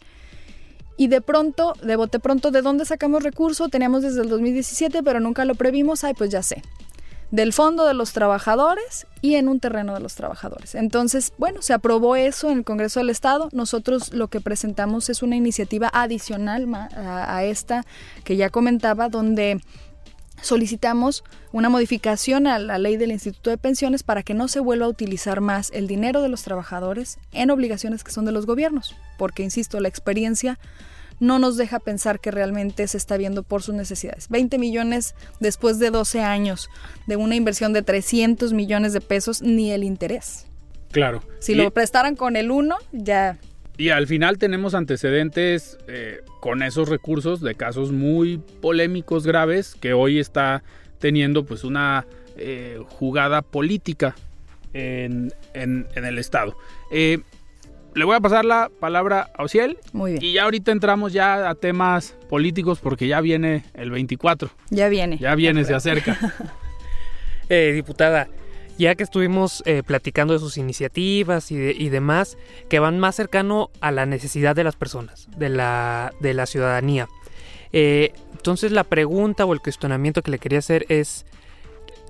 Y de pronto, de bote pronto, ¿de dónde sacamos recursos? Teníamos desde el 2017, pero nunca lo previmos. Ay, pues ya sé del fondo de los trabajadores y en un terreno de los trabajadores. Entonces, bueno, se aprobó eso en el Congreso del Estado. Nosotros lo que presentamos es una iniciativa adicional a esta que ya comentaba, donde solicitamos una modificación a la ley del Instituto de Pensiones para que no se vuelva a utilizar más el dinero de los trabajadores en obligaciones que son de los gobiernos, porque, insisto, la experiencia no nos deja pensar que realmente se está viendo por sus necesidades. 20 millones después de 12 años de una inversión de 300 millones de pesos, ni el interés. Claro. Si y, lo prestaran con el 1, ya y al final tenemos antecedentes eh, con esos recursos de casos muy polémicos, graves, que hoy está teniendo pues una eh, jugada política en, en- en el Estado. Eh, le voy a pasar la palabra a Ociel muy bien. y ya ahorita entramos ya a temas políticos porque ya viene el 24. Ya viene. Ya viene, se acerca. (laughs) Eh, diputada, ya que estuvimos eh, platicando de sus iniciativas y, de- y demás, que van más cercano a la necesidad de las personas, de la, de la ciudadanía. Eh, entonces la pregunta o el cuestionamiento que le quería hacer es,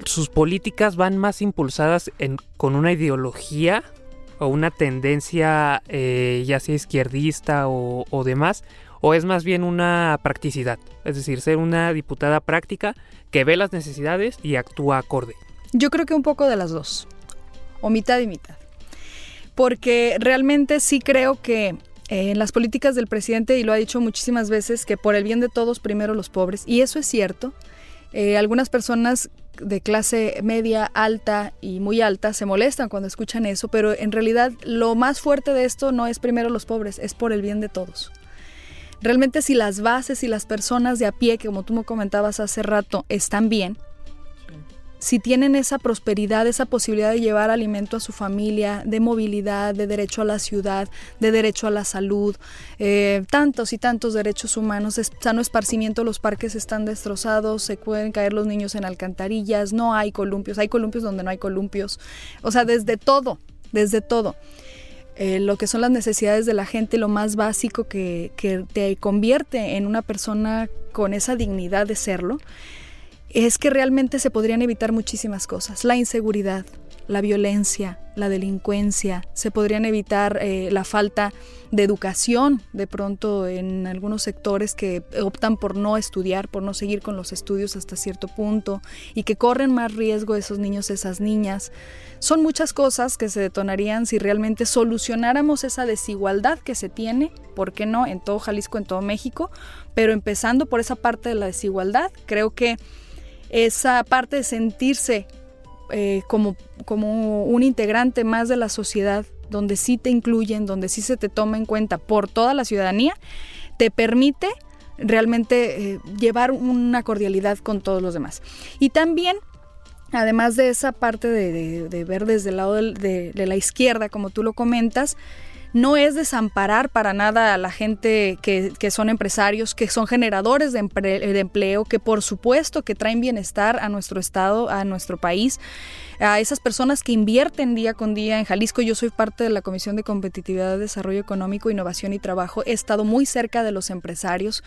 ¿sus políticas van más impulsadas en- con una ideología o una tendencia eh, ya sea izquierdista o, demás? ¿O es más bien una practicidad? Es decir, ser una diputada práctica que ve las necesidades y actúa acorde. Yo creo que un poco de las dos, o mitad y mitad. Porque realmente sí creo que eh, en las políticas del presidente, y lo ha dicho muchísimas veces, que por el bien de todos, primero los pobres, y eso es cierto. Eh, algunas personas de clase media, alta y muy alta se molestan cuando escuchan eso, pero en realidad lo más fuerte de esto no es primero los pobres, es por el bien de todos. Realmente si las bases y las personas de a pie, como tú me comentabas hace rato, están bien, si tienen esa prosperidad, esa posibilidad de llevar alimento a su familia, de movilidad, de derecho a la ciudad, de derecho a la salud, eh, tantos y tantos derechos humanos, es sano esparcimiento, los parques están destrozados, se pueden caer los niños en alcantarillas, no hay columpios, hay columpios donde no hay columpios, o sea, desde todo, desde todo. Eh, lo que son las necesidades de la gente, lo más básico que, que te convierte en una persona con esa dignidad de serlo, es que realmente se podrían evitar muchísimas cosas. La inseguridad, la violencia, la delincuencia, se podrían evitar eh, la falta de educación de pronto en algunos sectores que optan por no estudiar, por no seguir con los estudios hasta cierto punto y que corren más riesgo esos niños, esas niñas. Son muchas cosas que se detonarían si realmente solucionáramos esa desigualdad que se tiene, ¿por qué no? En todo Jalisco, en todo México, pero empezando por esa parte de la desigualdad, creo que esa parte de sentirse eh, como, como un integrante más de la sociedad, donde sí te incluyen, donde sí se te toma en cuenta por toda la ciudadanía, te permite realmente eh, llevar una cordialidad con todos los demás. Y también además de esa parte de, ver desde el lado de, la izquierda, como tú lo comentas, no es desamparar para nada a la gente que, son empresarios, que son generadores de, de, empleo, que por supuesto que traen bienestar a nuestro estado, a nuestro país, a esas personas que invierten día con día en Jalisco. Yo soy parte de la Comisión de Competitividad, Desarrollo Económico, Innovación y Trabajo. He estado muy cerca de los empresarios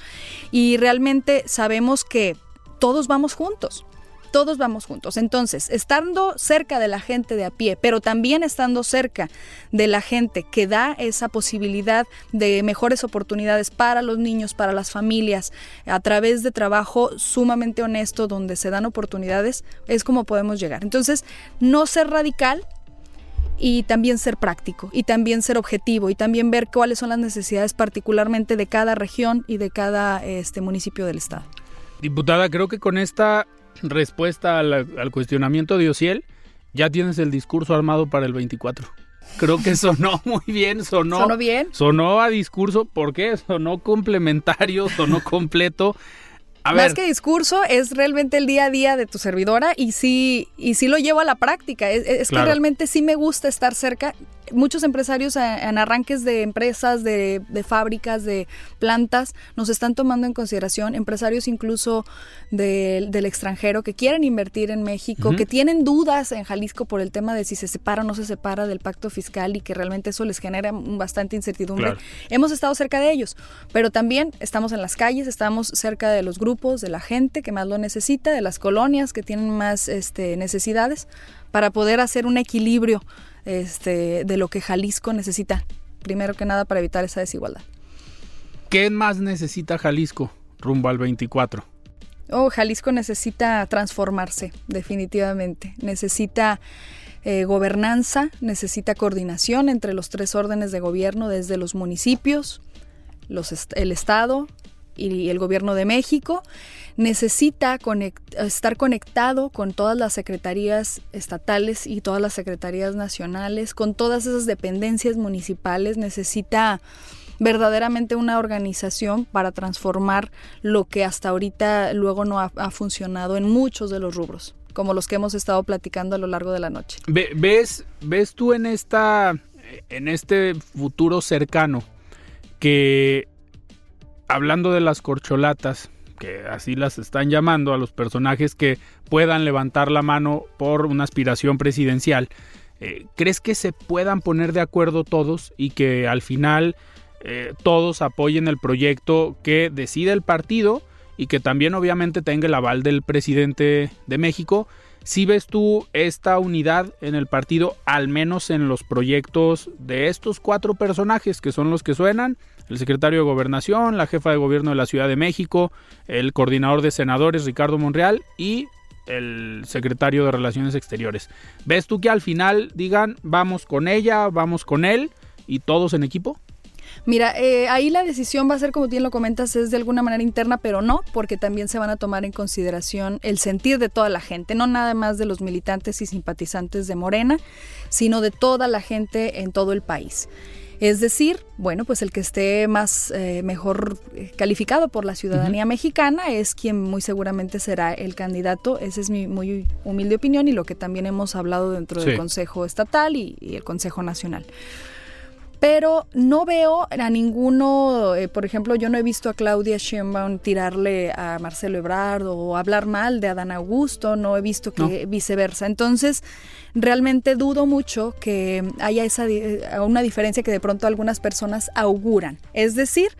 y realmente sabemos que todos vamos juntos todos vamos juntos. Entonces, estando cerca de la gente de a pie, pero también estando cerca de la gente que da esa posibilidad de mejores oportunidades para los niños, para las familias, a través de trabajo sumamente honesto donde se dan oportunidades, es como podemos llegar. Entonces, no ser radical, y también ser práctico y también ser objetivo y también ver cuáles son las necesidades particularmente de cada región y de cada este municipio del estado. Diputada, creo que con esta respuesta al, cuestionamiento de Ociel, ya tienes el discurso armado para el 24. Creo que sonó (laughs) muy bien, sonó. ¿Sonó bien? Sonó a discurso, ¿por qué? Sonó complementario, (laughs) sonó completo. Más que discurso, es realmente el día a día de tu servidora y sí, y sí lo llevo a la práctica. Es, que realmente sí me gusta estar cerca. Muchos empresarios en arranques de empresas, de, fábricas, de plantas, nos están tomando en consideración, empresarios incluso del extranjero que quieren invertir en México, que tienen dudas en Jalisco por el tema de si se separa o no se separa del pacto fiscal y que realmente eso les genera bastante incertidumbre. Hemos estado cerca de ellos, pero también estamos en las calles, estamos cerca de los grupos de la gente que más lo necesita, de las colonias que tienen más este, necesidades, para poder hacer un equilibrio este, de lo que Jalisco necesita, primero que nada para evitar esa desigualdad. ¿Qué más necesita Jalisco rumbo al 24? Oh, Jalisco necesita transformarse, definitivamente. Necesita eh, gobernanza, necesita coordinación entre los tres órdenes de gobierno, desde los municipios, los el Estado, y el gobierno de México necesita estar conectado con todas las secretarías estatales y todas las secretarías nacionales, con todas esas dependencias municipales, necesita verdaderamente una organización para transformar lo que hasta ahorita luego no ha, funcionado en muchos de los rubros, como los que hemos estado platicando a lo largo de la noche. ¿Ves, ves tú en esta en este futuro cercano que hablando de las corcholatas, que así las están llamando a los personajes que puedan levantar la mano por una aspiración presidencial, eh, ¿crees que se puedan poner de acuerdo todos y que al final eh, todos apoyen el proyecto que decide el partido y que también obviamente tenga el aval del presidente de México? Si ves tú esta unidad en el partido, al menos en los proyectos de estos cuatro personajes que son los que suenan, el secretario de Gobernación, la jefa de gobierno de la Ciudad de México, el coordinador de senadores Ricardo Monreal y el secretario de Relaciones Exteriores. ¿Ves tú que al final digan vamos con ella, vamos con él y todos en equipo? Mira, eh, ahí la decisión va a ser, como bien lo comentas, es de alguna manera interna, pero no, porque también se van a tomar en consideración el sentir de toda la gente, no nada más de los militantes y simpatizantes de Morena, sino de toda la gente en todo el país. Es decir, bueno, pues el que esté más eh, mejor eh, calificado por la ciudadanía mexicana es quien muy seguramente será el candidato. Esa es mi muy humilde opinión y lo que también hemos hablado dentro del Consejo Estatal y, el Consejo Nacional. Pero no veo a ninguno, eh, por ejemplo, yo no he visto a Claudia Sheinbaum tirarle a Marcelo Ebrard o hablar mal de Adán Augusto, no he visto que viceversa. Entonces, realmente dudo mucho que haya esa una diferencia que de pronto algunas personas auguran. Es decir,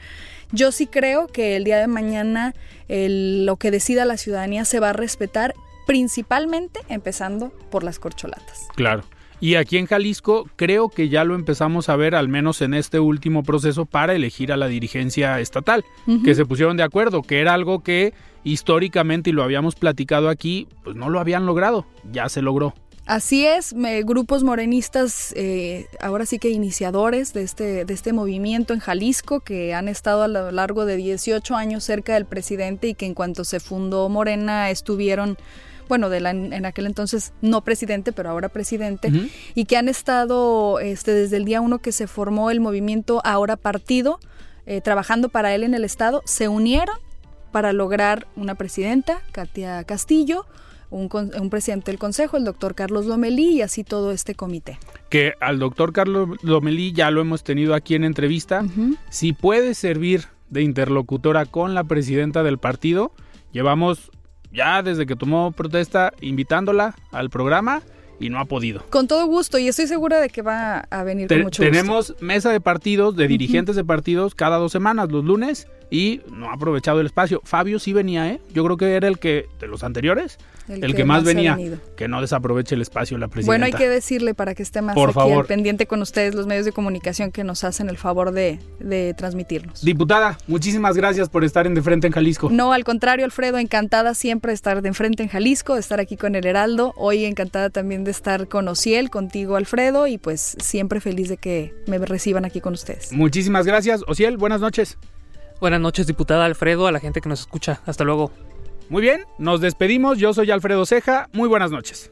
yo sí creo que el día de mañana lo que decida la ciudadanía se va a respetar principalmente empezando por las corcholatas. Claro. Y aquí en Jalisco creo que ya lo empezamos a ver, al menos en este último proceso, para elegir a la dirigencia estatal, que se pusieron de acuerdo, que era algo que históricamente, y lo habíamos platicado aquí, pues no lo habían logrado, ya se logró. Así es, grupos morenistas, eh, ahora sí que iniciadores de este, de este movimiento en Jalisco, que han estado a lo largo de 18 años cerca del presidente y que en cuanto se fundó Morena estuvieron bueno, de la, en aquel entonces no presidente, pero ahora presidente, y que han estado este, desde el día uno que se formó el movimiento Ahora Partido, eh, trabajando para él en el Estado, se unieron para lograr una presidenta, Katia Castillo, un, un, presidente del Consejo, el doctor Carlos Lomelí y así todo este comité. Que al doctor Carlos Lomelí ya lo hemos tenido aquí en entrevista. Si puede servir de interlocutora con la presidenta del partido, llevamos ya desde que tomó protesta invitándola al programa y no ha podido. Con todo gusto y estoy segura de que va a venir con mucho Tenemos mesa de partidos, de dirigentes de partidos cada dos semanas, los lunes, y no ha aprovechado el espacio. Fabio sí venía, ¿eh? Yo creo que era el que, de los anteriores, el, que, más venía. Que no desaproveche el espacio la presidenta. Bueno, hay que decirle para que esté más Por aquí pendiente con ustedes, los medios de comunicación que nos hacen el favor de, de transmitirnos. Diputada, muchísimas gracias por estar en De Frente en Jalisco. No, al contrario, Alfredo, encantada siempre de estar de frente en Jalisco, de estar aquí con el Heraldo. Hoy encantada también de estar con Ociel, contigo, Alfredo, y pues siempre feliz de que me reciban aquí con ustedes. Muchísimas gracias. Ociel, buenas noches. Buenas noches, diputada Alfredo, a la gente que nos escucha. Hasta luego. Muy bien, nos despedimos. Yo soy Alfredo Ceja. Muy buenas noches.